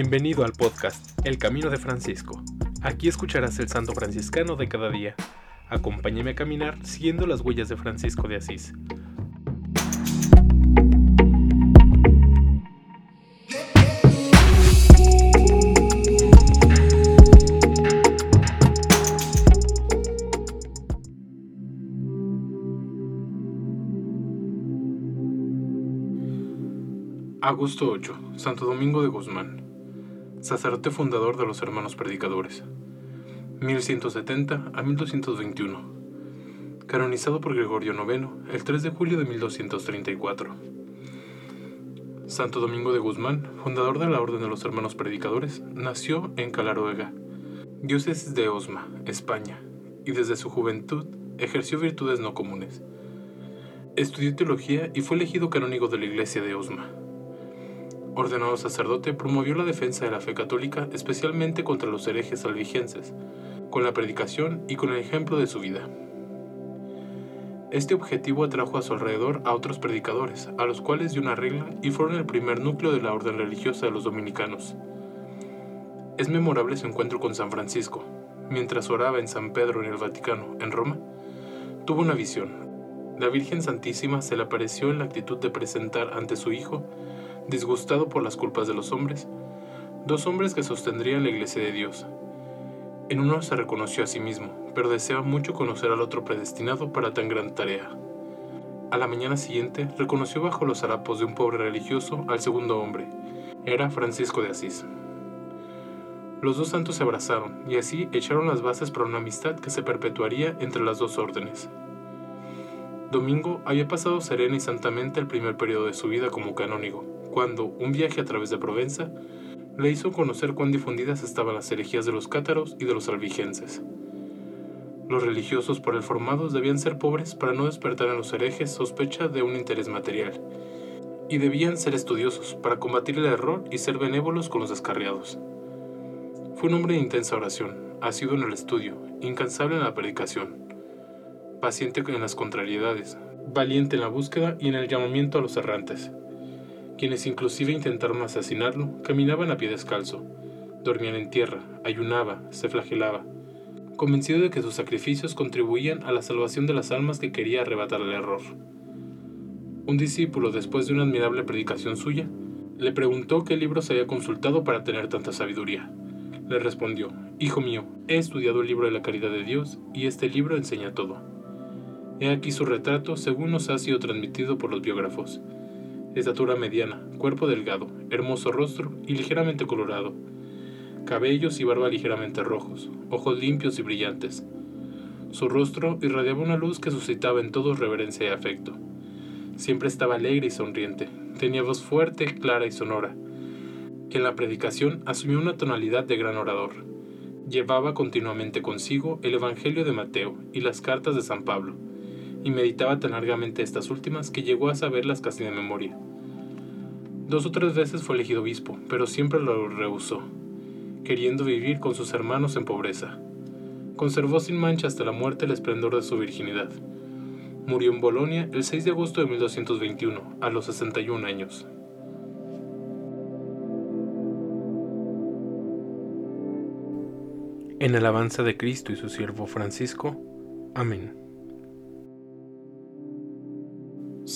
Bienvenido al podcast El Camino de Francisco. Aquí escucharás el santo franciscano de cada día. Acompáñame a caminar siguiendo las huellas de Francisco de Asís. Agosto 8. Santo Domingo de Guzmán. Sacerdote fundador de los Hermanos Predicadores. 1170 a 1221. Canonizado por Gregorio IX el 3 de julio de 1234. Santo Domingo de Guzmán, fundador de la Orden de los Hermanos Predicadores, nació en Calaruega, diócesis de Osma, España, y desde su juventud ejerció virtudes no comunes. Estudió teología y fue elegido canónigo de la iglesia de Osma ordenado sacerdote, promovió la defensa de la fe católica, especialmente contra los herejes albigenses, con la predicación y con el ejemplo de su vida. Este objetivo atrajo a su alrededor a otros predicadores, a los cuales dio una regla y fueron el primer núcleo de la orden religiosa de los dominicanos. Es memorable su encuentro con San Francisco. Mientras oraba en San Pedro en el Vaticano, en Roma, tuvo una visión. La Virgen Santísima se le apareció en la actitud de presentar ante su hijo disgustado por las culpas de los hombres, dos hombres que sostendrían la iglesia de Dios. En uno se reconoció a sí mismo, pero deseaba mucho conocer al otro predestinado para tan gran tarea. A la mañana siguiente reconoció bajo los harapos de un pobre religioso al segundo hombre. Era Francisco de Asís. Los dos santos se abrazaron y así echaron las bases para una amistad que se perpetuaría entre las dos órdenes. Domingo había pasado serena y santamente el primer periodo de su vida como canónigo, cuando un viaje a través de Provenza le hizo conocer cuán difundidas estaban las herejías de los cátaros y de los albigenses. Los religiosos por él formados debían ser pobres para no despertar en los herejes sospecha de un interés material, y debían ser estudiosos para combatir el error y ser benévolos con los descarriados. Fue un hombre de intensa oración, asiduo en el estudio, incansable en la predicación, paciente en las contrariedades, valiente en la búsqueda y en el llamamiento a los errantes quienes inclusive intentaron asesinarlo, caminaban a pie descalzo, dormían en tierra, ayunaba, se flagelaba, convencido de que sus sacrificios contribuían a la salvación de las almas que quería arrebatar el error. Un discípulo, después de una admirable predicación suya, le preguntó qué libros había consultado para tener tanta sabiduría. Le respondió, Hijo mío, he estudiado el libro de la caridad de Dios y este libro enseña todo. He aquí su retrato según nos ha sido transmitido por los biógrafos estatura mediana, cuerpo delgado, hermoso rostro y ligeramente colorado, cabellos y barba ligeramente rojos, ojos limpios y brillantes. Su rostro irradiaba una luz que suscitaba en todos reverencia y afecto. Siempre estaba alegre y sonriente, tenía voz fuerte, clara y sonora. En la predicación asumió una tonalidad de gran orador. Llevaba continuamente consigo el Evangelio de Mateo y las cartas de San Pablo, y meditaba tan largamente estas últimas que llegó a saberlas casi de memoria. Dos o tres veces fue elegido obispo, pero siempre lo rehusó, queriendo vivir con sus hermanos en pobreza. Conservó sin mancha hasta la muerte el esplendor de su virginidad. Murió en Bolonia el 6 de agosto de 1221, a los 61 años. En alabanza de Cristo y su siervo Francisco. Amén.